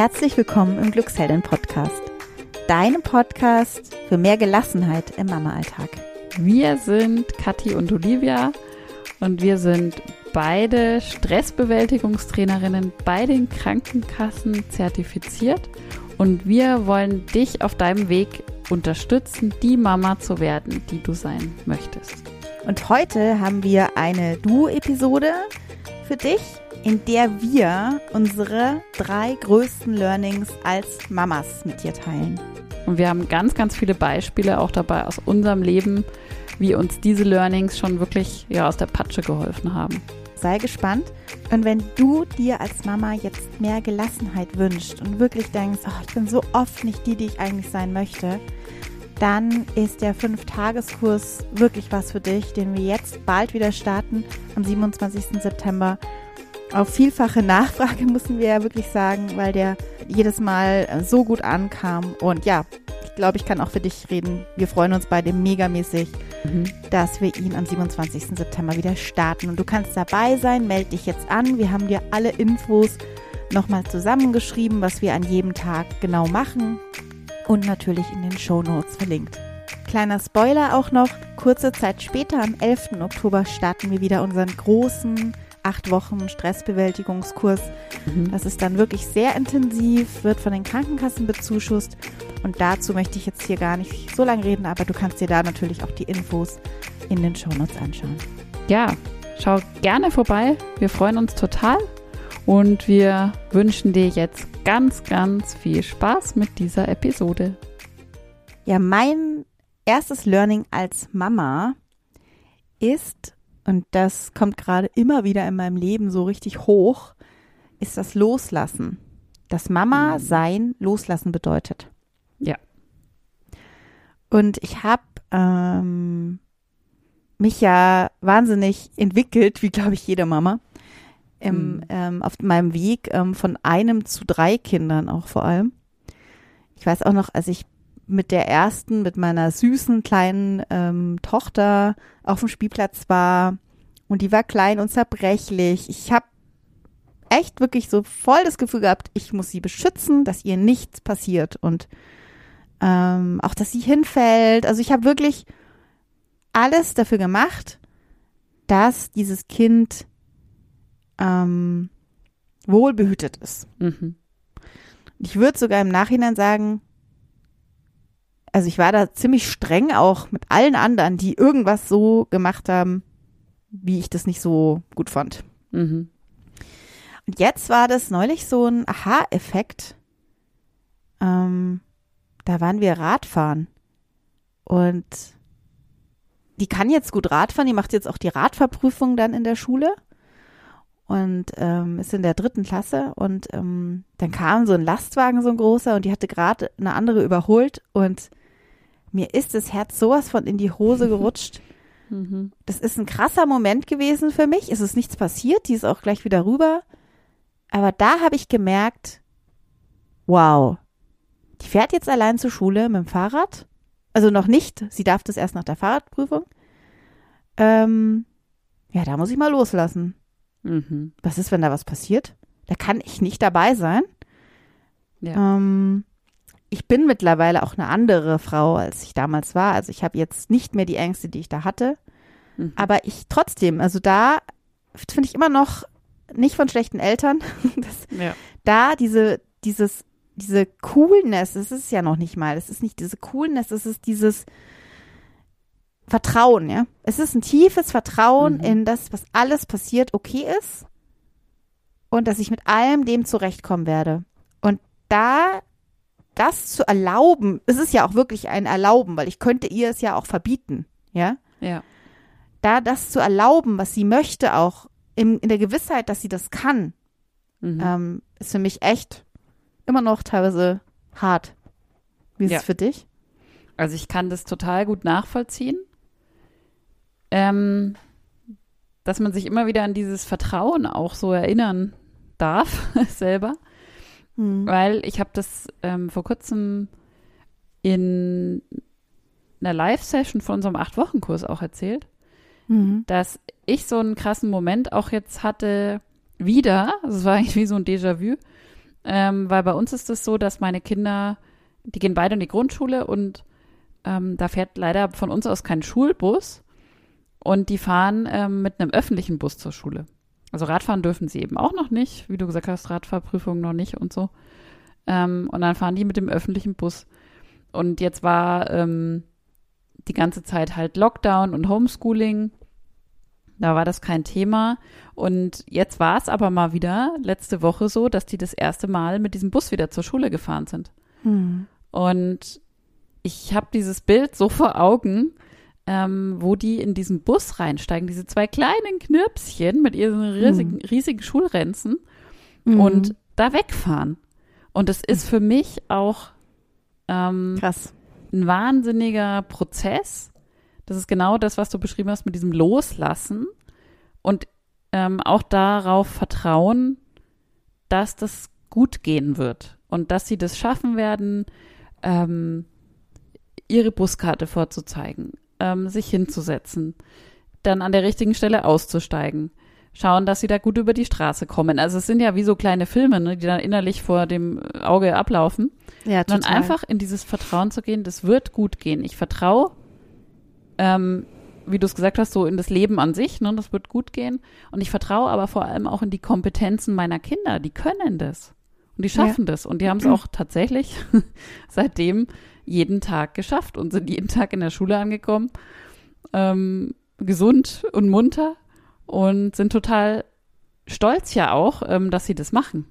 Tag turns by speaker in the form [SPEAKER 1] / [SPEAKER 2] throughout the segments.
[SPEAKER 1] Herzlich willkommen im Glückshelden Podcast. Deinem Podcast für mehr Gelassenheit im Mama-Alltag.
[SPEAKER 2] Wir sind Kathi und Olivia und wir sind beide Stressbewältigungstrainerinnen bei den Krankenkassen zertifiziert und wir wollen dich auf deinem Weg unterstützen, die Mama zu werden, die du sein möchtest.
[SPEAKER 1] Und heute haben wir eine Duo-Episode für dich, in der wir unsere drei größten Learnings als Mamas mit dir teilen.
[SPEAKER 2] Und wir haben ganz, ganz viele Beispiele auch dabei aus unserem Leben, wie uns diese Learnings schon wirklich ja, aus der Patsche geholfen haben.
[SPEAKER 1] Sei gespannt. Und wenn du dir als Mama jetzt mehr Gelassenheit wünschst und wirklich denkst, oh, ich bin so oft nicht die, die ich eigentlich sein möchte, dann ist der Fünf-Tageskurs wirklich was für dich, den wir jetzt bald wieder starten, am 27. September. Auf vielfache Nachfrage müssen wir ja wirklich sagen, weil der jedes Mal so gut ankam. Und ja, ich glaube, ich kann auch für dich reden. Wir freuen uns beide megamäßig, mhm. dass wir ihn am 27. September wieder starten. Und du kannst dabei sein, melde dich jetzt an. Wir haben dir alle Infos nochmal zusammengeschrieben, was wir an jedem Tag genau machen und natürlich in den Show Notes verlinkt. Kleiner Spoiler auch noch, kurze Zeit später, am 11. Oktober, starten wir wieder unseren großen acht Wochen Stressbewältigungskurs. Mhm. Das ist dann wirklich sehr intensiv, wird von den Krankenkassen bezuschusst. Und dazu möchte ich jetzt hier gar nicht so lange reden, aber du kannst dir da natürlich auch die Infos in den Shownotes anschauen.
[SPEAKER 2] Ja, schau gerne vorbei. Wir freuen uns total und wir wünschen dir jetzt ganz, ganz viel Spaß mit dieser Episode.
[SPEAKER 1] Ja, mein erstes Learning als Mama ist, und das kommt gerade immer wieder in meinem Leben so richtig hoch, ist das Loslassen. Das Mama mhm. sein loslassen bedeutet.
[SPEAKER 2] Ja.
[SPEAKER 1] Und ich habe ähm, mich ja wahnsinnig entwickelt, wie glaube ich jede Mama im, mhm. ähm, auf meinem Weg ähm, von einem zu drei Kindern auch vor allem. Ich weiß auch noch, als ich mit der ersten, mit meiner süßen kleinen ähm, Tochter auf dem Spielplatz war und die war klein und zerbrechlich. Ich habe echt wirklich so voll das Gefühl gehabt, ich muss sie beschützen, dass ihr nichts passiert und ähm, auch, dass sie hinfällt. Also ich habe wirklich alles dafür gemacht, dass dieses Kind ähm, wohlbehütet ist. Mhm. Ich würde sogar im Nachhinein sagen, also ich war da ziemlich streng auch mit allen anderen, die irgendwas so gemacht haben, wie ich das nicht so gut fand. Mhm. Und jetzt war das neulich so ein Aha-Effekt. Ähm, da waren wir Radfahren. Und die kann jetzt gut Radfahren, die macht jetzt auch die Radfahrprüfung dann in der Schule und ähm, ist in der dritten Klasse und ähm, dann kam so ein Lastwagen, so ein großer und die hatte gerade eine andere überholt und mir ist das Herz sowas von in die Hose gerutscht. Mhm. Das ist ein krasser Moment gewesen für mich. Es ist nichts passiert, die ist auch gleich wieder rüber. Aber da habe ich gemerkt, wow, die fährt jetzt allein zur Schule mit dem Fahrrad. Also noch nicht, sie darf das erst nach der Fahrradprüfung. Ähm, ja, da muss ich mal loslassen. Mhm. Was ist, wenn da was passiert? Da kann ich nicht dabei sein. Ja. Ähm, ich bin mittlerweile auch eine andere Frau, als ich damals war. Also ich habe jetzt nicht mehr die Ängste, die ich da hatte. Mhm. Aber ich trotzdem, also da finde ich immer noch nicht von schlechten Eltern, dass ja. da diese, dieses, diese Coolness, das ist es ja noch nicht mal, es ist nicht diese Coolness, es ist dieses, Vertrauen, ja. Es ist ein tiefes Vertrauen mhm. in das, was alles passiert, okay ist und dass ich mit allem dem zurechtkommen werde. Und da das zu erlauben, es ist ja auch wirklich ein Erlauben, weil ich könnte ihr es ja auch verbieten, ja.
[SPEAKER 2] Ja.
[SPEAKER 1] Da das zu erlauben, was sie möchte, auch in, in der Gewissheit, dass sie das kann, mhm. ähm, ist für mich echt immer noch teilweise hart. Wie ist ja. es für dich?
[SPEAKER 2] Also ich kann das total gut nachvollziehen ähm, dass man sich immer wieder an dieses Vertrauen auch so erinnern darf, selber. Mhm. Weil ich habe das ähm, vor kurzem in einer Live-Session von unserem Acht-Wochen-Kurs auch erzählt, mhm. dass ich so einen krassen Moment auch jetzt hatte, wieder, also es war eigentlich wie so ein Déjà-vu, ähm, weil bei uns ist es so, dass meine Kinder, die gehen beide in die Grundschule und ähm, da fährt leider von uns aus kein Schulbus und die fahren ähm, mit einem öffentlichen Bus zur Schule. Also Radfahren dürfen sie eben auch noch nicht, wie du gesagt hast, Radfahrprüfung noch nicht und so. Ähm, und dann fahren die mit dem öffentlichen Bus. Und jetzt war ähm, die ganze Zeit halt Lockdown und Homeschooling. Da war das kein Thema. Und jetzt war es aber mal wieder letzte Woche so, dass die das erste Mal mit diesem Bus wieder zur Schule gefahren sind.
[SPEAKER 1] Mhm.
[SPEAKER 2] Und ich habe dieses Bild so vor Augen, ähm, wo die in diesen Bus reinsteigen, diese zwei kleinen Knirpschen mit ihren riesigen,
[SPEAKER 1] Mhm.
[SPEAKER 2] riesigen Schulränzen
[SPEAKER 1] Mhm.
[SPEAKER 2] und da wegfahren. Und es ist für mich auch ähm,
[SPEAKER 1] krass.
[SPEAKER 2] ein wahnsinniger Prozess. Das ist genau das, was du beschrieben hast mit diesem Loslassen und ähm, auch darauf vertrauen, dass das gut gehen wird und dass sie das schaffen werden, ähm, ihre Buskarte vorzuzeigen, ähm, sich hinzusetzen, dann an der richtigen Stelle auszusteigen, schauen, dass sie da gut über die Straße kommen. Also es sind ja wie so kleine Filme, ne, die dann innerlich vor dem Auge ablaufen.
[SPEAKER 1] Ja, total.
[SPEAKER 2] einfach in dieses Vertrauen zu gehen, das wird gut gehen. Ich vertraue, ähm, wie du es gesagt hast, so in das Leben an sich, ne, das wird gut gehen. Und ich vertraue aber vor allem auch in die Kompetenzen meiner Kinder. Die können das. Und die schaffen das. Und die haben es auch tatsächlich seitdem jeden Tag geschafft und sind jeden Tag in der Schule angekommen, ähm, gesund und munter und sind total stolz ja auch, ähm, dass sie das machen.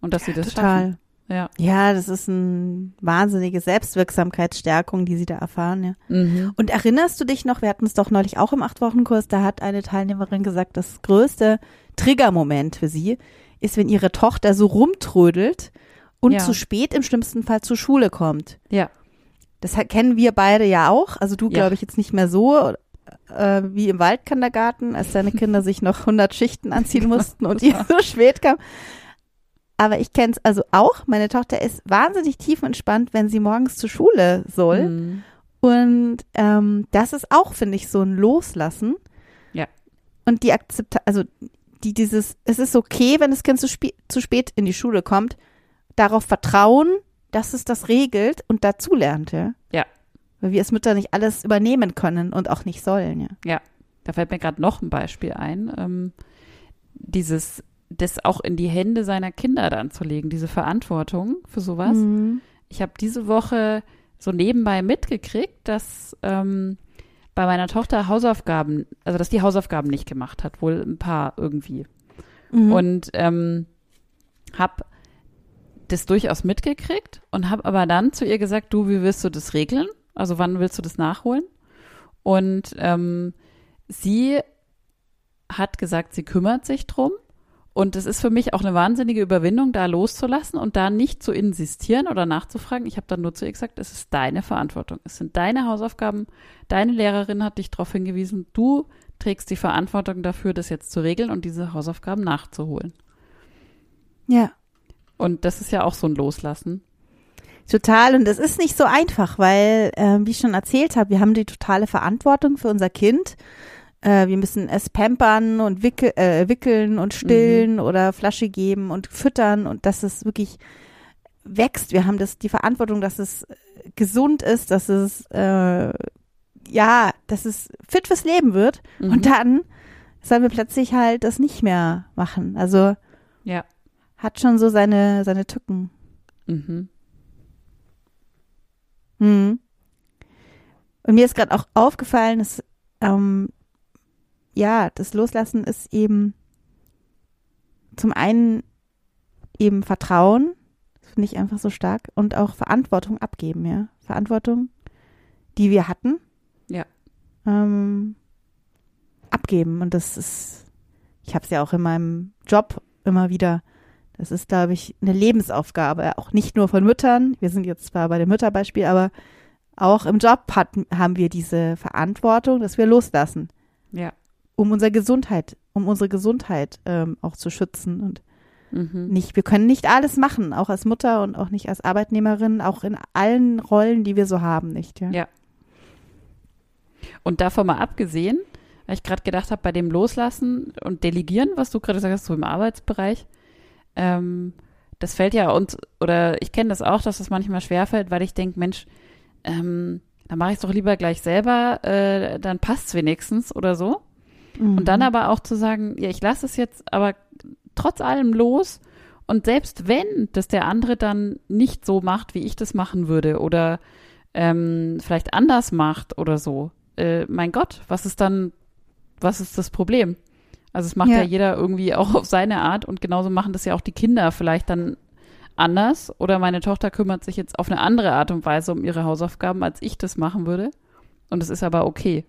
[SPEAKER 2] Und dass sie das schaffen.
[SPEAKER 1] Total.
[SPEAKER 2] Ja.
[SPEAKER 1] Ja, das ist eine wahnsinnige Selbstwirksamkeitsstärkung, die sie da erfahren, ja.
[SPEAKER 2] Mhm.
[SPEAKER 1] Und erinnerst du dich noch, wir hatten es doch neulich auch im Acht-Wochen-Kurs, da hat eine Teilnehmerin gesagt, das größte Triggermoment für sie ist, wenn ihre Tochter so rumtrödelt und
[SPEAKER 2] Ja.
[SPEAKER 1] zu spät im schlimmsten Fall zur Schule kommt.
[SPEAKER 2] Ja.
[SPEAKER 1] Das kennen wir beide ja auch. Also du,
[SPEAKER 2] Ja.
[SPEAKER 1] glaube ich, jetzt nicht mehr so äh, wie im Waldkindergarten, als deine Kinder sich noch 100 Schichten anziehen mussten und ihr so spät kam. Aber ich kenne es also auch. Meine Tochter ist wahnsinnig tiefenentspannt, wenn sie morgens zur Schule soll.
[SPEAKER 2] Mhm.
[SPEAKER 1] Und ähm, das ist auch, finde ich, so ein Loslassen.
[SPEAKER 2] Ja.
[SPEAKER 1] Und die Akzeptanz, also die dieses, es ist okay, wenn das Kind zu, zu spät in die Schule kommt, darauf vertrauen, dass es das regelt und dazulernt, ja.
[SPEAKER 2] Ja.
[SPEAKER 1] Weil wir als Mütter nicht alles übernehmen können und auch nicht sollen, ja.
[SPEAKER 2] Da fällt mir gerade noch ein Beispiel ein. Ähm, dieses, das auch in die Hände seiner Kinder dann zu legen, diese Verantwortung für sowas.
[SPEAKER 1] Mhm.
[SPEAKER 2] Ich habe diese Woche so nebenbei mitgekriegt, dass ähm, bei meiner Tochter Hausaufgaben, also dass die Hausaufgaben nicht gemacht hat, wohl ein paar irgendwie.
[SPEAKER 1] Mhm.
[SPEAKER 2] Und ähm, habe das durchaus mitgekriegt und habe aber dann zu ihr gesagt, du, wie willst du das regeln? Also wann willst du das nachholen? Und ähm, sie hat gesagt, sie kümmert sich drum. Und es ist für mich auch eine wahnsinnige Überwindung, da loszulassen und da nicht zu insistieren oder nachzufragen. Ich habe dann nur zu ihr gesagt, es ist deine Verantwortung. Es sind deine Hausaufgaben. Deine Lehrerin hat dich darauf hingewiesen. Du trägst die Verantwortung dafür, das jetzt zu regeln und diese Hausaufgaben nachzuholen.
[SPEAKER 1] ja.
[SPEAKER 2] Und das ist ja auch so ein Loslassen.
[SPEAKER 1] Total. Und es ist nicht so einfach, weil, äh, wie ich schon erzählt habe, wir haben die totale Verantwortung für unser Kind. Äh, wir müssen es pampern und wickel, äh, wickeln und stillen oder Flasche geben und füttern und dass es wirklich wächst. Wir haben das, die Verantwortung, dass es gesund ist, dass es, äh, ja, dass es fit fürs Leben wird.
[SPEAKER 2] Mhm.
[SPEAKER 1] Und dann sollen wir plötzlich halt das nicht mehr machen. Also
[SPEAKER 2] Ja.
[SPEAKER 1] Hat schon so seine, seine Tücken.
[SPEAKER 2] Mhm.
[SPEAKER 1] Hm. Und mir ist gerade auch aufgefallen, dass ähm, ja, das Loslassen ist eben zum einen eben Vertrauen, das finde ich einfach so stark, und auch Verantwortung abgeben, ja. Verantwortung, die wir hatten.
[SPEAKER 2] Ja.
[SPEAKER 1] Ähm, abgeben. Und das ist, ich habe es ja auch in meinem Job immer wieder. Das ist, glaube ich, eine Lebensaufgabe, auch nicht nur von Müttern. Wir sind jetzt zwar bei dem Mütterbeispiel, aber auch im Job hat, haben wir diese Verantwortung, dass wir loslassen,
[SPEAKER 2] Ja.
[SPEAKER 1] um unsere Gesundheit, um unsere Gesundheit ähm, auch zu schützen und
[SPEAKER 2] Mhm.
[SPEAKER 1] nicht, wir können nicht alles machen, auch als Mutter und auch nicht als Arbeitnehmerin, auch in allen Rollen, die wir so haben, nicht, ja.
[SPEAKER 2] Ja. Und davon mal abgesehen, weil ich gerade gedacht habe, bei dem Loslassen und Delegieren, was du gerade gesagt hast, so im Arbeitsbereich, ähm, das fällt ja uns, oder ich kenne das auch, dass das manchmal schwerfällt, weil ich denke, Mensch, ähm, dann mache ich es doch lieber gleich selber, äh, dann passt's wenigstens oder so. Mhm. Und dann aber auch zu sagen, ja, ich lasse es jetzt aber trotz allem los. Und selbst wenn das der andere dann nicht so macht, wie ich das machen würde oder ähm, vielleicht anders macht oder so, äh, mein Gott, was ist dann, was ist das Problem? Also es macht ja. ja jeder irgendwie auch auf seine Art und genauso machen das ja auch die Kinder vielleicht dann anders oder meine Tochter kümmert sich jetzt auf eine andere Art und Weise um ihre Hausaufgaben, als ich das machen würde. Und es ist aber okay.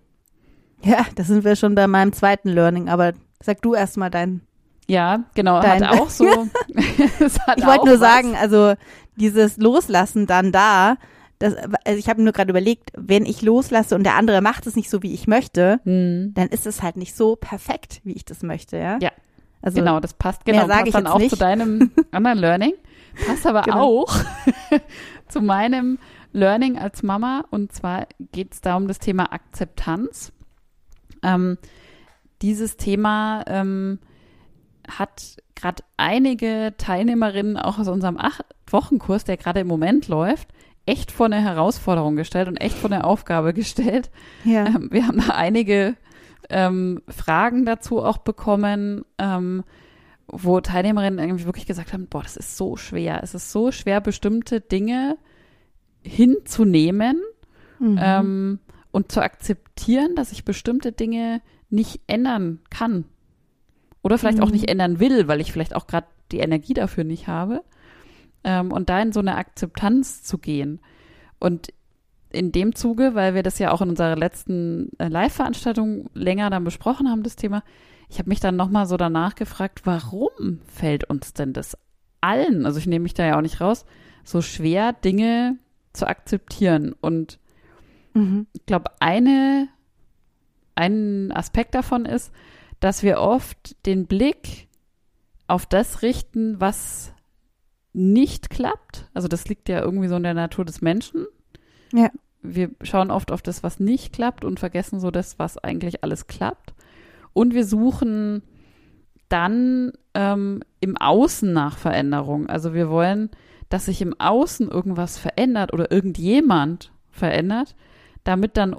[SPEAKER 1] Ja, da sind wir schon bei meinem zweiten Learning, aber sag du erst mal dein.
[SPEAKER 2] Ja, genau, dein, hat auch so.
[SPEAKER 1] hat ich wollte nur was. sagen, also dieses Loslassen dann da, das, also ich habe nur gerade überlegt, wenn ich loslasse und der andere macht es nicht so, wie ich möchte, hm. dann ist es halt nicht so perfekt, wie ich das möchte, ja?
[SPEAKER 2] Ja. Also genau, das passt genau, passt ich dann auch nicht. zu deinem anderen Learning, passt aber genau. auch zu meinem Learning als Mama und zwar geht es da um das Thema Akzeptanz. Ähm, dieses Thema ähm, hat gerade einige Teilnehmerinnen auch aus unserem acht Wochenkurs, der gerade im Moment läuft, echt vor eine Herausforderung gestellt und echt vor eine Aufgabe gestellt. Ja. Ähm, wir haben da einige ähm, Fragen dazu auch bekommen, ähm, wo Teilnehmerinnen irgendwie wirklich gesagt haben, boah, das ist so schwer. Es ist so schwer, bestimmte Dinge hinzunehmen mhm. ähm, und zu akzeptieren, dass ich bestimmte Dinge nicht ändern kann. Oder vielleicht mhm. auch nicht ändern will, weil ich vielleicht auch gerade die Energie dafür nicht habe ähm, und da in so eine Akzeptanz zu gehen. Und in dem Zuge, weil wir das ja auch in unserer letzten äh, Live-Veranstaltung länger dann besprochen haben, das Thema, ich habe mich dann nochmal so danach gefragt, warum fällt uns denn das allen, also ich nehme mich da ja auch nicht raus, so schwer, Dinge zu akzeptieren. Und mhm. ich glaube, eine, ein Aspekt davon ist, dass wir oft den Blick auf das richten, was nicht klappt. Also das liegt ja irgendwie so in der Natur des Menschen. Ja. Wir schauen oft auf das, was nicht klappt und vergessen so das, was eigentlich alles klappt. Und wir suchen dann ähm, im Außen nach Veränderung. Also wir wollen, dass sich im Außen irgendwas verändert oder irgendjemand verändert, damit dann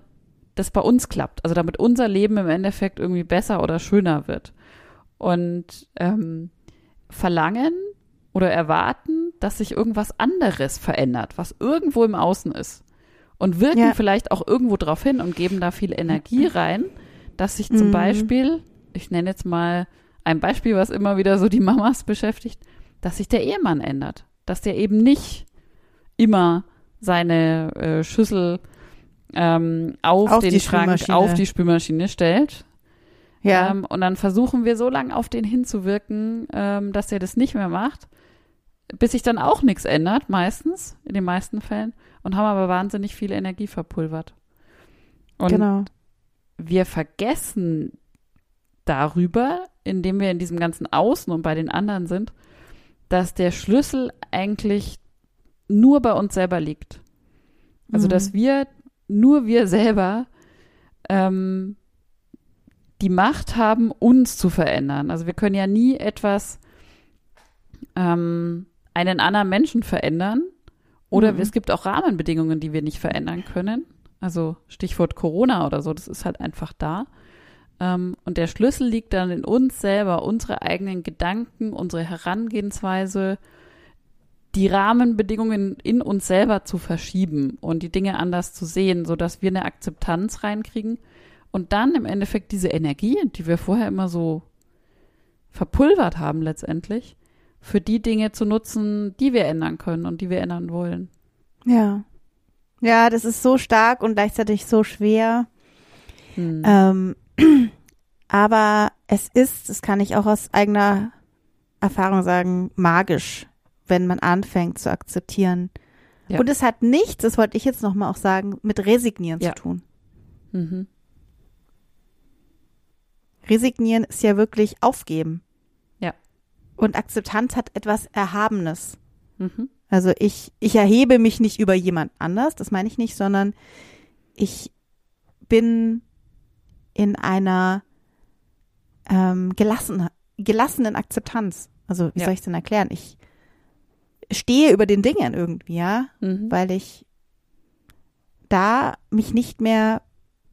[SPEAKER 2] das bei uns klappt. Also damit unser Leben im Endeffekt irgendwie besser oder schöner wird. Und ähm, verlangen oder erwarten, dass sich irgendwas anderes verändert, was irgendwo im Außen ist. Und wirken ja. vielleicht auch irgendwo drauf hin und geben da viel Energie rein, dass sich zum mhm. Beispiel, ich nenne jetzt mal ein Beispiel, was immer wieder so die Mamas beschäftigt, dass sich der Ehemann ändert. Dass der eben nicht immer seine äh, Schüssel ähm, auf, auf den Schrank, auf die Spülmaschine stellt. Ja. Ähm, und dann versuchen wir so lange auf den hinzuwirken, ähm, dass er das nicht mehr macht bis sich dann auch nichts ändert, meistens, in den meisten Fällen, und haben aber wahnsinnig viel Energie verpulvert. Und genau. wir vergessen darüber, indem wir in diesem ganzen Außen und bei den anderen sind, dass der Schlüssel eigentlich nur bei uns selber liegt. Also, mhm. dass wir, nur wir selber, ähm, die Macht haben, uns zu verändern. Also wir können ja nie etwas ähm, einen anderen Menschen verändern. Oder mhm. es gibt auch Rahmenbedingungen, die wir nicht verändern können. Also Stichwort Corona oder so, das ist halt einfach da. Ähm, und der Schlüssel liegt dann in uns selber, unsere eigenen Gedanken, unsere Herangehensweise, die Rahmenbedingungen in uns selber zu verschieben und die Dinge anders zu sehen, sodass wir eine Akzeptanz reinkriegen und dann im Endeffekt diese Energie, die wir vorher immer so verpulvert haben letztendlich, für die Dinge zu nutzen, die wir ändern können und die wir ändern wollen.
[SPEAKER 1] Ja. Ja, das ist so stark und gleichzeitig so schwer. Hm. Ähm, aber es ist, das kann ich auch aus eigener Erfahrung sagen, magisch, wenn man anfängt zu akzeptieren. Ja. Und es hat nichts, das wollte ich jetzt nochmal auch sagen, mit Resignieren ja. zu tun. Mhm. Resignieren ist ja wirklich aufgeben. Und Akzeptanz hat etwas Erhabenes. Mhm. Also ich, ich erhebe mich nicht über jemand anders, das meine ich nicht, sondern ich bin in einer ähm, gelassen, gelassenen Akzeptanz. Also wie ja. soll ich es denn erklären? Ich stehe über den Dingen irgendwie, ja,
[SPEAKER 2] Mhm.
[SPEAKER 1] weil ich da mich nicht mehr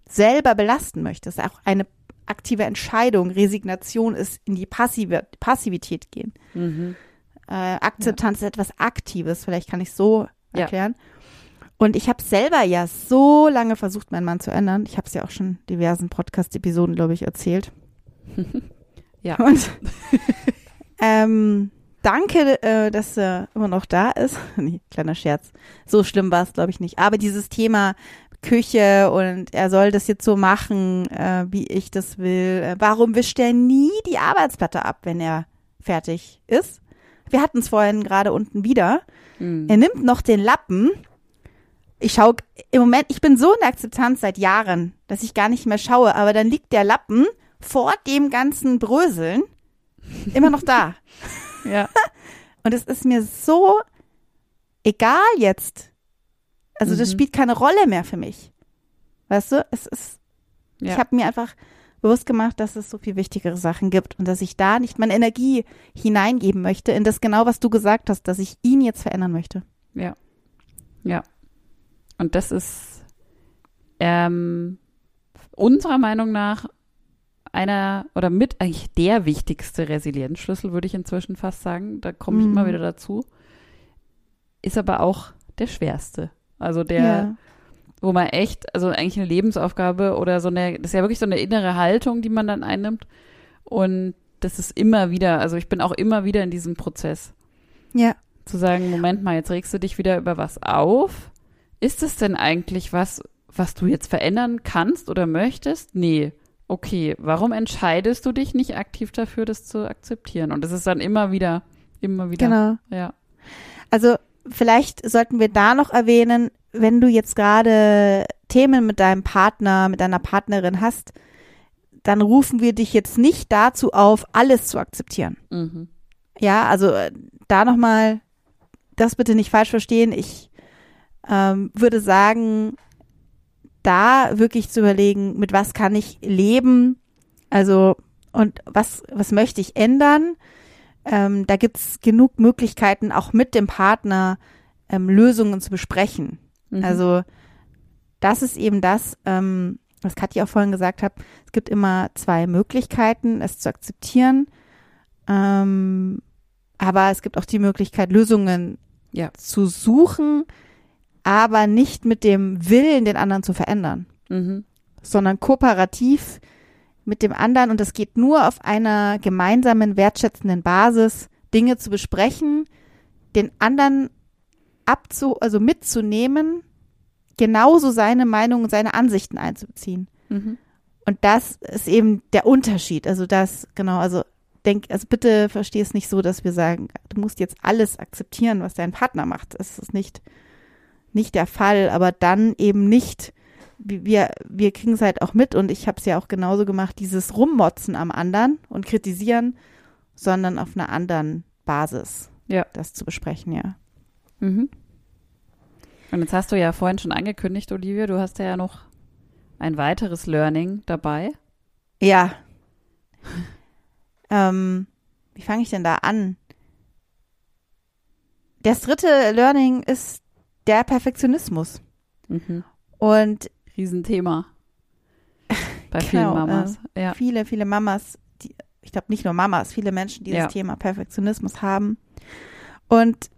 [SPEAKER 1] selber belasten möchte. Das ist auch eine aktive Entscheidung. Resignation ist in die Passive, Passivität gehen.
[SPEAKER 2] Mhm.
[SPEAKER 1] Äh, Akzeptanz ist etwas Aktives, vielleicht kann ich so
[SPEAKER 2] Ja.
[SPEAKER 1] erklären. Und ich habe selber ja so lange versucht, meinen Mann zu ändern. Ich habe es ja auch schon in diversen Podcast-Episoden, glaube ich, erzählt.
[SPEAKER 2] Ja.
[SPEAKER 1] Und ähm, danke, äh, dass er immer noch da ist. nee, kleiner Scherz. So schlimm war es, glaube ich, nicht. Aber dieses Thema Küche und er soll das jetzt so machen, äh, wie ich das will. Äh, warum wischt er nie die Arbeitsplatte ab, wenn er fertig ist? Wir hatten es vorhin gerade unten wieder.
[SPEAKER 2] Mhm.
[SPEAKER 1] Er nimmt noch den Lappen. Ich schaue im Moment, ich bin so in der Akzeptanz seit Jahren, dass ich gar nicht mehr schaue, aber dann liegt der Lappen vor dem ganzen Bröseln immer noch da.
[SPEAKER 2] Ja.
[SPEAKER 1] Und es ist mir so egal jetzt. Also das
[SPEAKER 2] Mhm.
[SPEAKER 1] spielt keine Rolle mehr für mich. Weißt du, es ist,
[SPEAKER 2] Ja.
[SPEAKER 1] ich habe mir einfach bewusst gemacht, dass es so viel wichtigere Sachen gibt und dass ich da nicht meine Energie hineingeben möchte in das genau, was du gesagt hast, dass ich ihn jetzt verändern möchte.
[SPEAKER 2] Ja. Ja. Und das ist ähm, unserer Meinung nach einer oder mit eigentlich der wichtigste Resilienzschlüssel, würde ich inzwischen fast sagen. Da komme ich
[SPEAKER 1] Mhm.
[SPEAKER 2] immer wieder dazu. Ist aber auch der schwerste. Also der,
[SPEAKER 1] ja.
[SPEAKER 2] wo man echt, also eigentlich eine Lebensaufgabe oder so eine, das ist ja wirklich so eine innere Haltung, die man dann einnimmt. Und das ist immer wieder, also ich bin auch immer wieder in diesem Prozess
[SPEAKER 1] ja.
[SPEAKER 2] zu sagen, Moment mal, jetzt regst du dich wieder über was auf. Ist es denn eigentlich was, was du jetzt verändern kannst oder möchtest? Nee. Okay, warum entscheidest du dich nicht aktiv dafür, das zu akzeptieren? Und es ist dann immer wieder, immer wieder.
[SPEAKER 1] Genau.
[SPEAKER 2] Ja.
[SPEAKER 1] Also vielleicht sollten wir da noch erwähnen, wenn du jetzt gerade Themen mit deinem Partner, mit deiner Partnerin hast, dann rufen wir dich jetzt nicht dazu auf, alles zu akzeptieren.
[SPEAKER 2] Mhm.
[SPEAKER 1] Ja, also äh, da nochmal, das bitte nicht falsch verstehen. Ich ähm, würde sagen, da wirklich zu überlegen, mit was kann ich leben, also und was, was möchte ich ändern. Ähm, da gibt's genug Möglichkeiten, auch mit dem Partner ähm, Lösungen zu besprechen.
[SPEAKER 2] Mhm.
[SPEAKER 1] Also das ist eben das, ähm, was Katja auch vorhin gesagt hat. Es gibt immer zwei Möglichkeiten, es zu akzeptieren. Ähm, aber es gibt auch die Möglichkeit, Lösungen
[SPEAKER 2] Ja.
[SPEAKER 1] zu suchen, aber nicht mit dem Willen, den anderen zu verändern,
[SPEAKER 2] Mhm.
[SPEAKER 1] sondern kooperativ mit dem anderen. Und das geht nur auf einer gemeinsamen, wertschätzenden Basis, Dinge zu besprechen, den anderen abzu, also mitzunehmen, genauso seine Meinung und seine Ansichten einzubeziehen.
[SPEAKER 2] Mhm.
[SPEAKER 1] Und das ist eben der Unterschied. Also das, genau, also denk, also bitte versteh es nicht so, dass wir sagen, du musst jetzt alles akzeptieren, was dein Partner macht. Das ist nicht, nicht der Fall, aber dann eben nicht, wir, wir kriegen es halt auch mit und ich habe es ja auch genauso gemacht, dieses Rummotzen am anderen und kritisieren, sondern auf einer anderen Basis
[SPEAKER 2] Ja.
[SPEAKER 1] das zu besprechen, ja.
[SPEAKER 2] Mhm. Und jetzt hast du ja vorhin schon angekündigt, Olivia, du hast ja noch ein weiteres Learning dabei.
[SPEAKER 1] Ja. ähm, wie fange ich denn da an? Das dritte Learning ist der Perfektionismus.
[SPEAKER 2] Mhm.
[SPEAKER 1] Und
[SPEAKER 2] Riesenthema. Bei
[SPEAKER 1] Genau,
[SPEAKER 2] vielen Mamas. ja.
[SPEAKER 1] viele, viele Mamas, die, ich glaube nicht nur Mamas, viele Menschen, die
[SPEAKER 2] Ja.
[SPEAKER 1] das Thema Perfektionismus haben. Und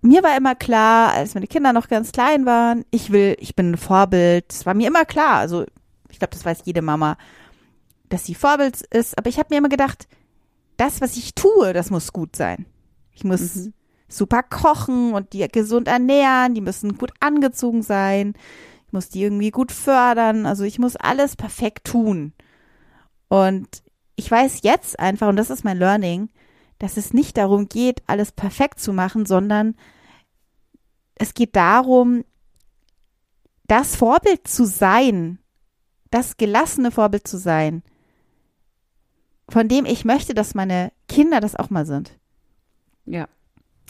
[SPEAKER 1] mir war immer klar, als meine Kinder noch ganz klein waren, ich will, ich bin ein Vorbild. Das war mir immer klar. Also ich glaube, das weiß jede Mama, dass sie Vorbild ist. Aber ich habe mir immer gedacht, das, was ich tue, das muss gut sein. Ich muss
[SPEAKER 2] Mhm.
[SPEAKER 1] super kochen und die gesund ernähren. Die müssen gut angezogen sein. Muss die irgendwie gut fördern. Also ich muss alles perfekt tun. Und ich weiß jetzt einfach, und das ist mein Learning, dass es nicht darum geht, alles perfekt zu machen, sondern es geht darum, das Vorbild zu sein, das gelassene Vorbild zu sein, von dem ich möchte, dass meine Kinder das auch mal sind.
[SPEAKER 2] ja.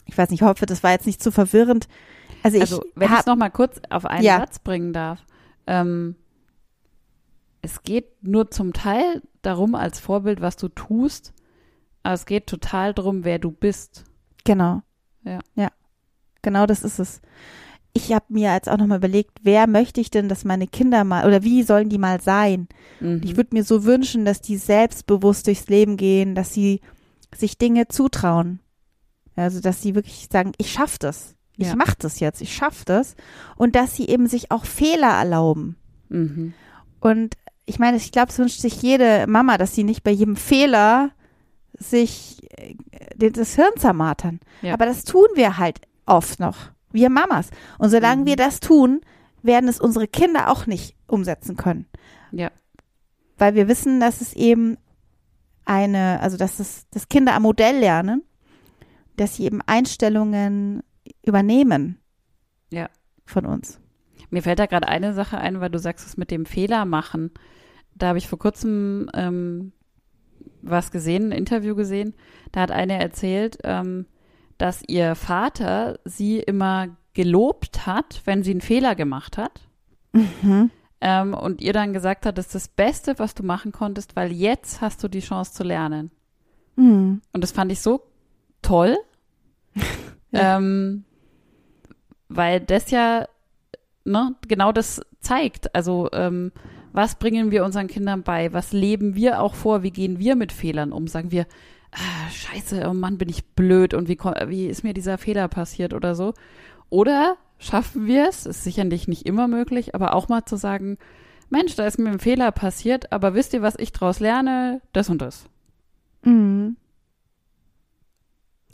[SPEAKER 1] Ich weiß nicht, ich hoffe, das war jetzt nicht zu verwirrend. Also,
[SPEAKER 2] Also,
[SPEAKER 1] ich
[SPEAKER 2] wenn ich es nochmal kurz auf einen
[SPEAKER 1] Ja.
[SPEAKER 2] Satz bringen darf. Ähm, es geht nur zum Teil darum, als Vorbild, was du tust, aber es geht total darum, wer du bist.
[SPEAKER 1] genau.
[SPEAKER 2] Ja.
[SPEAKER 1] Ja. Genau das ist es. Ich habe mir jetzt auch nochmal überlegt, wer möchte ich denn, dass meine Kinder mal, oder wie sollen die mal sein?
[SPEAKER 2] Mhm.
[SPEAKER 1] Ich würde mir so wünschen, dass die selbstbewusst durchs Leben gehen, dass sie sich Dinge zutrauen. Also, dass sie wirklich sagen, ich schaff das. Ich
[SPEAKER 2] Ja.
[SPEAKER 1] mach das jetzt, ich schaff das. Und dass sie eben sich auch Fehler erlauben.
[SPEAKER 2] Mhm.
[SPEAKER 1] Und ich meine, ich glaube, es wünscht sich jede Mama, dass sie nicht bei jedem Fehler sich äh, das Hirn zermartern.
[SPEAKER 2] Ja.
[SPEAKER 1] Aber das tun wir halt oft noch, wir Mamas. Und solange
[SPEAKER 2] Mhm.
[SPEAKER 1] wir das tun, werden es unsere Kinder auch nicht umsetzen können.
[SPEAKER 2] Ja.
[SPEAKER 1] Weil wir wissen, dass es eben eine, also dass es, dass Kinder am Modell lernen, dass sie eben Einstellungen übernehmen.
[SPEAKER 2] Ja.
[SPEAKER 1] Von uns.
[SPEAKER 2] Mir fällt da gerade eine Sache ein, weil du sagst, es mit dem Fehler machen. Da habe ich vor kurzem ähm, was gesehen, ein Interview gesehen. Da hat eine erzählt, ähm, dass ihr Vater sie immer gelobt hat, wenn sie einen Fehler gemacht hat.
[SPEAKER 1] Mhm.
[SPEAKER 2] Ähm, und ihr dann gesagt hat, das ist das Beste, was du machen konntest, weil jetzt hast du die Chance zu lernen.
[SPEAKER 1] Mhm.
[SPEAKER 2] Und das fand ich so toll,
[SPEAKER 1] Ja.
[SPEAKER 2] ähm, weil das ja ne, genau das zeigt. Also ähm, was bringen wir unseren Kindern bei? Was leben wir auch vor? Wie gehen wir mit Fehlern um? Sagen wir, ah, scheiße, oh Mann, bin ich blöd und wie, wie ist mir dieser Fehler passiert oder so? Oder schaffen wir es, ist sicherlich nicht immer möglich, aber auch mal zu sagen, Mensch, da ist mir ein Fehler passiert, aber wisst ihr, was ich daraus lerne? Das und das.
[SPEAKER 1] Mhm.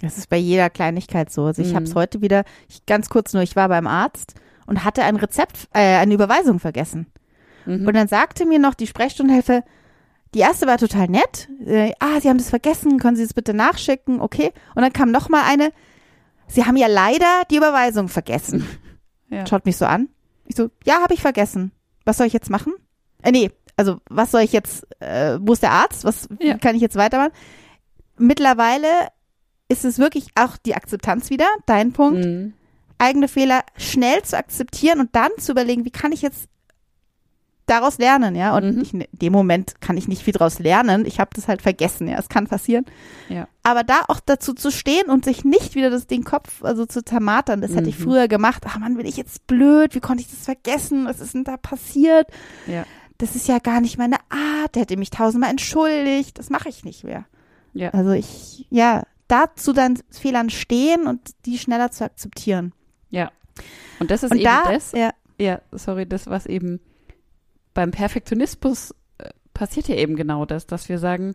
[SPEAKER 1] Das ist bei jeder Kleinigkeit so. Also ich
[SPEAKER 2] Mhm.
[SPEAKER 1] habe es heute wieder, ich, ganz kurz nur, ich war beim Arzt und hatte ein Rezept, äh, eine Überweisung vergessen.
[SPEAKER 2] Mhm.
[SPEAKER 1] Und dann sagte mir noch die Sprechstundenhilfe, die erste war total nett. Äh, ah, Sie haben das vergessen, können Sie es bitte nachschicken? Okay. Und dann kam noch mal eine, Sie haben ja leider die Überweisung vergessen.
[SPEAKER 2] ja.
[SPEAKER 1] Schaut mich so an. Ich so, ja, habe ich vergessen. Was soll ich jetzt machen? Äh, nee, also was soll ich jetzt, äh, wo ist der Arzt? Was
[SPEAKER 2] Ja.
[SPEAKER 1] kann ich jetzt weitermachen? Mittlerweile ist es wirklich auch die Akzeptanz wieder, dein Punkt,
[SPEAKER 2] Mhm.
[SPEAKER 1] eigene Fehler schnell zu akzeptieren und dann zu überlegen, wie kann ich jetzt daraus lernen, ja? Und
[SPEAKER 2] Mhm.
[SPEAKER 1] ich, in dem Moment kann ich nicht viel daraus lernen. Ich habe das halt vergessen, ja. Es kann passieren.
[SPEAKER 2] Ja.
[SPEAKER 1] Aber da auch dazu zu stehen und sich nicht wieder das, den Kopf also zu zermatern, das hätte ich
[SPEAKER 2] Mhm.
[SPEAKER 1] früher gemacht. Ach Mann, bin ich jetzt blöd? Wie konnte ich das vergessen? Was ist denn da passiert?
[SPEAKER 2] Ja.
[SPEAKER 1] Das ist ja gar nicht meine Art. Der hätte mich tausendmal entschuldigt. Das mache ich nicht mehr.
[SPEAKER 2] Ja.
[SPEAKER 1] Also ich, ja, dazu dann Fehlern stehen und die schneller zu akzeptieren.
[SPEAKER 2] Ja. Und das ist
[SPEAKER 1] und
[SPEAKER 2] eben
[SPEAKER 1] da,
[SPEAKER 2] das,
[SPEAKER 1] ja,
[SPEAKER 2] ja, sorry, das, was eben beim Perfektionismus äh, passiert ja eben genau das, dass wir sagen,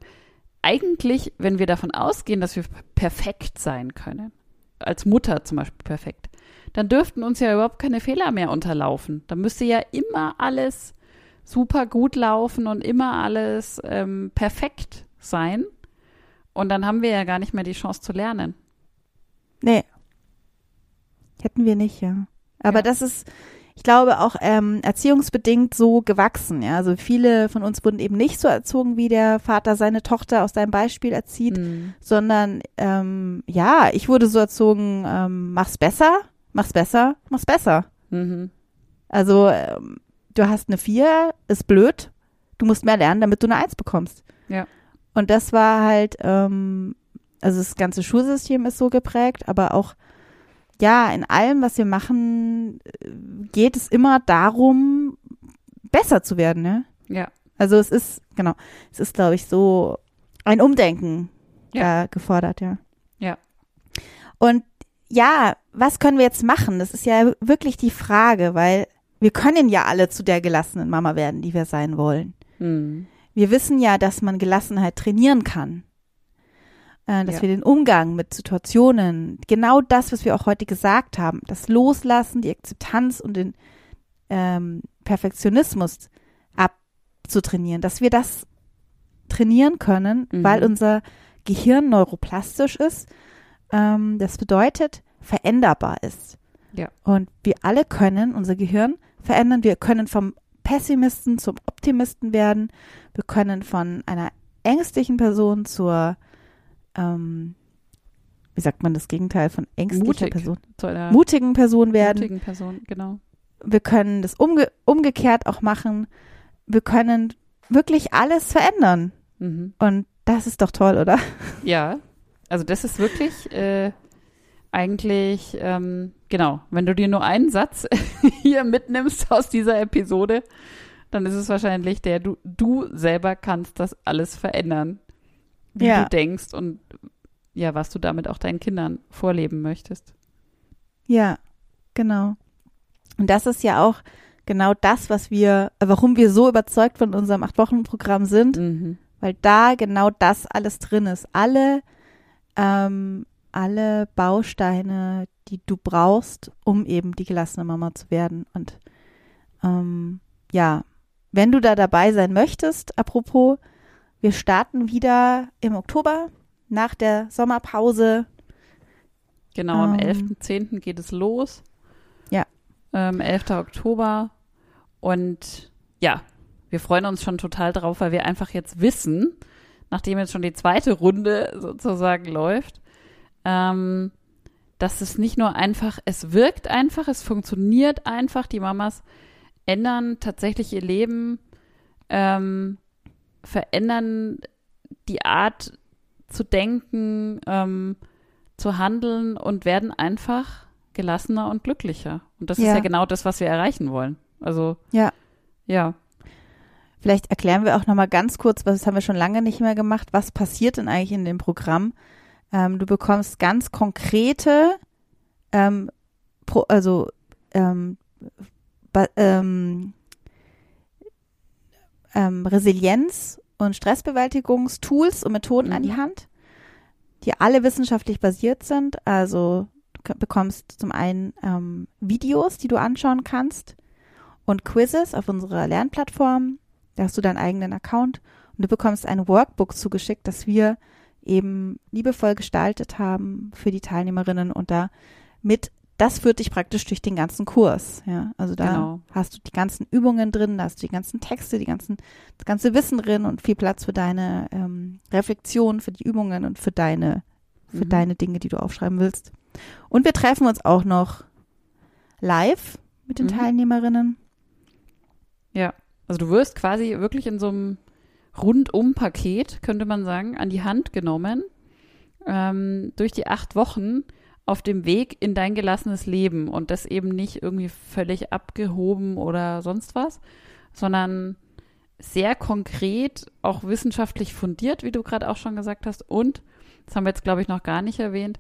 [SPEAKER 2] eigentlich, wenn wir davon ausgehen, dass wir perfekt sein können, als Mutter zum Beispiel perfekt, dann dürften uns ja überhaupt keine Fehler mehr unterlaufen. Da müsste ja immer alles super gut laufen und immer alles ähm, perfekt sein. Und dann haben wir ja gar nicht mehr die Chance zu lernen.
[SPEAKER 1] Nee. Hätten wir nicht, ja. Aber
[SPEAKER 2] Ja.
[SPEAKER 1] das ist, ich glaube, auch ähm, erziehungsbedingt so gewachsen, ja. Also viele von uns wurden eben nicht so erzogen, wie der Vater seine Tochter aus deinem Beispiel erzieht,
[SPEAKER 2] Mhm.
[SPEAKER 1] sondern ähm, ja, ich wurde so erzogen, ähm, mach's besser, mach's besser, mach's besser.
[SPEAKER 2] Mhm.
[SPEAKER 1] Also ähm, du hast eine Vier, ist blöd, du musst mehr lernen, damit du eine Eins bekommst.
[SPEAKER 2] Ja.
[SPEAKER 1] Und das war halt, ähm, also das ganze Schulsystem ist so geprägt, aber auch, ja, in allem, was wir machen, äh, geht es immer darum, besser zu werden, ne?
[SPEAKER 2] Ja.
[SPEAKER 1] Also es ist, genau, es ist, glaube ich, so ein Umdenken
[SPEAKER 2] Ja.
[SPEAKER 1] äh, gefordert, ja.
[SPEAKER 2] Ja.
[SPEAKER 1] Und ja, was können wir jetzt machen? Das ist ja wirklich die Frage, weil wir können ja alle zu der gelassenen Mama werden, die wir sein wollen.
[SPEAKER 2] Mhm.
[SPEAKER 1] Wir wissen ja, dass man Gelassenheit trainieren kann. Äh, dass
[SPEAKER 2] Ja.
[SPEAKER 1] wir den Umgang mit Situationen, genau das, was wir auch heute gesagt haben, das Loslassen, die Akzeptanz und den ähm, Perfektionismus abzutrainieren, dass wir das trainieren können,
[SPEAKER 2] Mhm.
[SPEAKER 1] weil unser Gehirn neuroplastisch ist. Ähm, das bedeutet, veränderbar ist.
[SPEAKER 2] Ja.
[SPEAKER 1] Und wir alle können unser Gehirn verändern. Wir können vom Pessimisten zum Optimisten werden. Wir können von einer ängstlichen Person zur, ähm, wie sagt man das Gegenteil von ängstlicher
[SPEAKER 2] Mutig.
[SPEAKER 1] Person?
[SPEAKER 2] Zu einer
[SPEAKER 1] Mutigen Person werden.
[SPEAKER 2] mutigen Person, genau.
[SPEAKER 1] Wir können das umge umgekehrt auch machen. Wir können wirklich alles verändern.
[SPEAKER 2] Mhm.
[SPEAKER 1] Und das ist doch toll, oder?
[SPEAKER 2] Ja, also das ist wirklich äh, eigentlich, ähm, genau, wenn du dir nur einen Satz hier mitnimmst aus dieser Episode, dann ist es wahrscheinlich der, du, du selber kannst das alles verändern, wie
[SPEAKER 1] Ja.
[SPEAKER 2] du denkst und ja, was du damit auch deinen Kindern vorleben möchtest.
[SPEAKER 1] Ja, genau. Und das ist ja auch genau das, was wir, warum wir so überzeugt von unserem Acht-Wochen-Programm sind,
[SPEAKER 2] Mhm.
[SPEAKER 1] weil da genau das alles drin ist. Alle, ähm, alle Bausteine, die du brauchst, um eben die gelassene Mama zu werden. Und ähm, ja, wenn du da dabei sein möchtest, apropos, wir starten wieder im Oktober nach der Sommerpause.
[SPEAKER 2] Genau, am
[SPEAKER 1] Ähm.
[SPEAKER 2] 11.10. geht es los.
[SPEAKER 1] Ja.
[SPEAKER 2] Ähm, 11. Oktober. Und ja, wir freuen uns schon total drauf, weil wir einfach jetzt wissen, nachdem jetzt schon die zweite Runde sozusagen läuft, ähm, dass es nicht nur einfach, es wirkt einfach, es funktioniert einfach, die Mamas ändern tatsächlich ihr Leben, ähm, verändern die Art zu denken, ähm, zu handeln und werden einfach gelassener und glücklicher. Und das ist
[SPEAKER 1] Ja.
[SPEAKER 2] ja genau das, was wir erreichen wollen. Also
[SPEAKER 1] Ja.
[SPEAKER 2] ja,
[SPEAKER 1] Vielleicht erklären wir auch nochmal ganz kurz, was haben wir schon lange nicht mehr gemacht, was passiert denn eigentlich in dem Programm? Ähm, du bekommst ganz konkrete, ähm, pro, also ähm, ähm, ähm, Resilienz- und Stressbewältigungstools und Methoden an die
[SPEAKER 2] Mhm.
[SPEAKER 1] Hand, die alle wissenschaftlich basiert sind. Also du bekommst zum einen ähm, Videos, die du anschauen kannst und Quizzes auf unserer Lernplattform. Da hast du deinen eigenen Account und du bekommst ein Workbook zugeschickt, das wir eben liebevoll gestaltet haben für die Teilnehmerinnen und da mit, das führt dich praktisch durch den ganzen Kurs. Ja, also da
[SPEAKER 2] Genau.
[SPEAKER 1] hast du die ganzen Übungen drin, da hast du die ganzen Texte, die ganzen, das ganze Wissen drin und viel Platz für deine ähm, Reflexion, für die Übungen und für deine, für
[SPEAKER 2] Mhm.
[SPEAKER 1] deine Dinge, die du aufschreiben willst. Und wir treffen uns auch noch live mit den
[SPEAKER 2] Mhm.
[SPEAKER 1] Teilnehmerinnen.
[SPEAKER 2] Ja, also du wirst quasi wirklich in so einem Rundum-Paket, könnte man sagen, an die Hand genommen, ähm, durch die acht Wochen auf dem Weg in dein gelassenes Leben und das eben nicht irgendwie völlig abgehoben oder sonst was, sondern sehr konkret, auch wissenschaftlich fundiert, wie du gerade auch schon gesagt hast. Und, das haben wir jetzt, glaube ich, noch gar nicht erwähnt,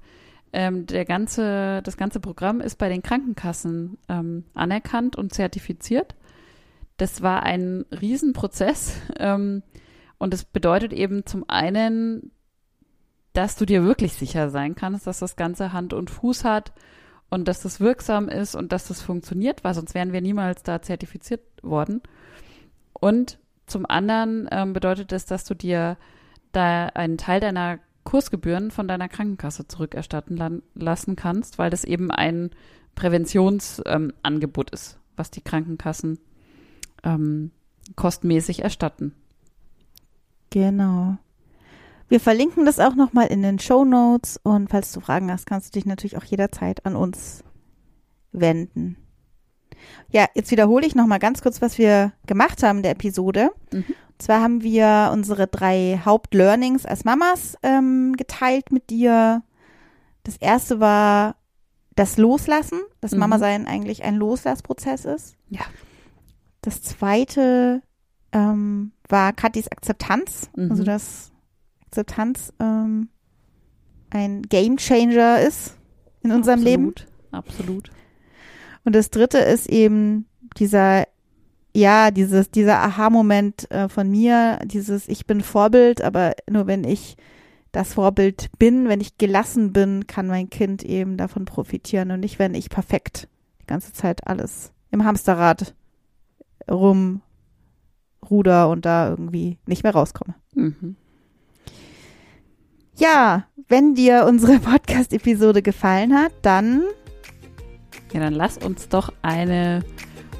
[SPEAKER 2] ähm, der ganze, das ganze Programm ist bei den Krankenkassen ähm, anerkannt und zertifiziert. Das war ein Riesenprozess. Ähm, und es bedeutet eben zum einen, dass du dir wirklich sicher sein kannst, dass das Ganze Hand und Fuß hat und dass das wirksam ist und dass das funktioniert, weil sonst wären wir niemals da zertifiziert worden. Und zum anderen ähm, bedeutet es, dass du dir da einen Teil deiner Kursgebühren von deiner Krankenkasse zurückerstatten lassen kannst, weil das eben ein Präventionsangebot ähm, ist, was die Krankenkassen ähm, kostenmäßig erstatten.
[SPEAKER 1] Genau. Wir verlinken das auch nochmal in den Show Notes und falls du Fragen hast, kannst du dich natürlich auch jederzeit an uns wenden. Ja, jetzt wiederhole ich nochmal ganz kurz, was wir gemacht haben in der Episode.
[SPEAKER 2] Mhm.
[SPEAKER 1] Und zwar haben wir unsere drei Hauptlearnings als Mamas ähm, geteilt mit dir. Das erste war das Loslassen, dass
[SPEAKER 2] Mhm.
[SPEAKER 1] Mama sein eigentlich ein Loslassprozess ist.
[SPEAKER 2] Ja.
[SPEAKER 1] Das zweite ähm, war Katis Akzeptanz,
[SPEAKER 2] Mhm.
[SPEAKER 1] also dass Akzeptanz ähm, ein Game Changer ist in unserem Leben.
[SPEAKER 2] Absolut, Absolut.
[SPEAKER 1] Und das dritte ist eben dieser, ja, dieses, dieser Aha-Moment äh, von mir, dieses Ich bin Vorbild, aber nur wenn ich das Vorbild bin, wenn ich gelassen bin, kann mein Kind eben davon profitieren und nicht, wenn ich perfekt die ganze Zeit alles im Hamsterrad rumruder und da irgendwie nicht mehr rauskomme.
[SPEAKER 2] Mhm.
[SPEAKER 1] Ja, wenn dir unsere Podcast-Episode gefallen hat, dann
[SPEAKER 2] Ja, dann lass uns doch eine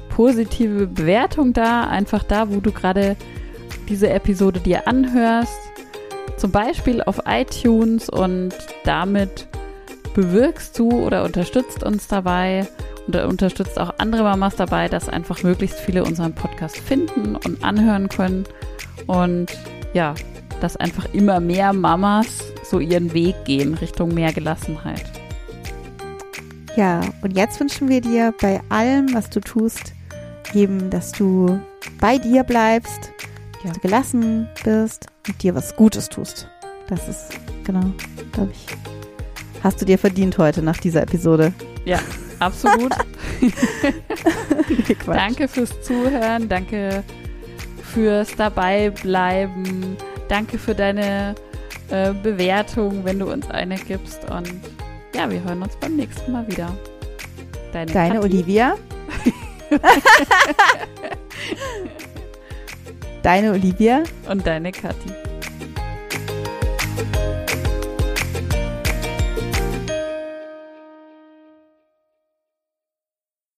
[SPEAKER 2] positive Bewertung da, einfach da, wo du gerade diese Episode dir anhörst. Zum Beispiel auf iTunes und damit bewirkst du oder unterstützt uns dabei und unterstützt auch andere Mamas dabei, dass einfach möglichst viele unseren Podcast finden und anhören können. Und ja, dass einfach immer mehr Mamas so ihren Weg gehen Richtung mehr Gelassenheit.
[SPEAKER 1] Ja, und jetzt wünschen wir dir bei allem, was du tust, eben, dass du bei dir bleibst,
[SPEAKER 2] Ja.
[SPEAKER 1] dass du gelassen bist und dir was Gutes tust. Das ist, genau, glaube ich, hast du dir verdient heute nach dieser Episode.
[SPEAKER 2] Absolut.
[SPEAKER 1] Nee, Quatsch.
[SPEAKER 2] Danke fürs Zuhören, danke fürs Dabeibleiben, Danke für deine äh, Bewertung, wenn du uns eine gibst. Und ja, wir hören uns beim nächsten Mal wieder. Deine,
[SPEAKER 1] deine Olivia. deine Olivia.
[SPEAKER 2] Und deine Kathi.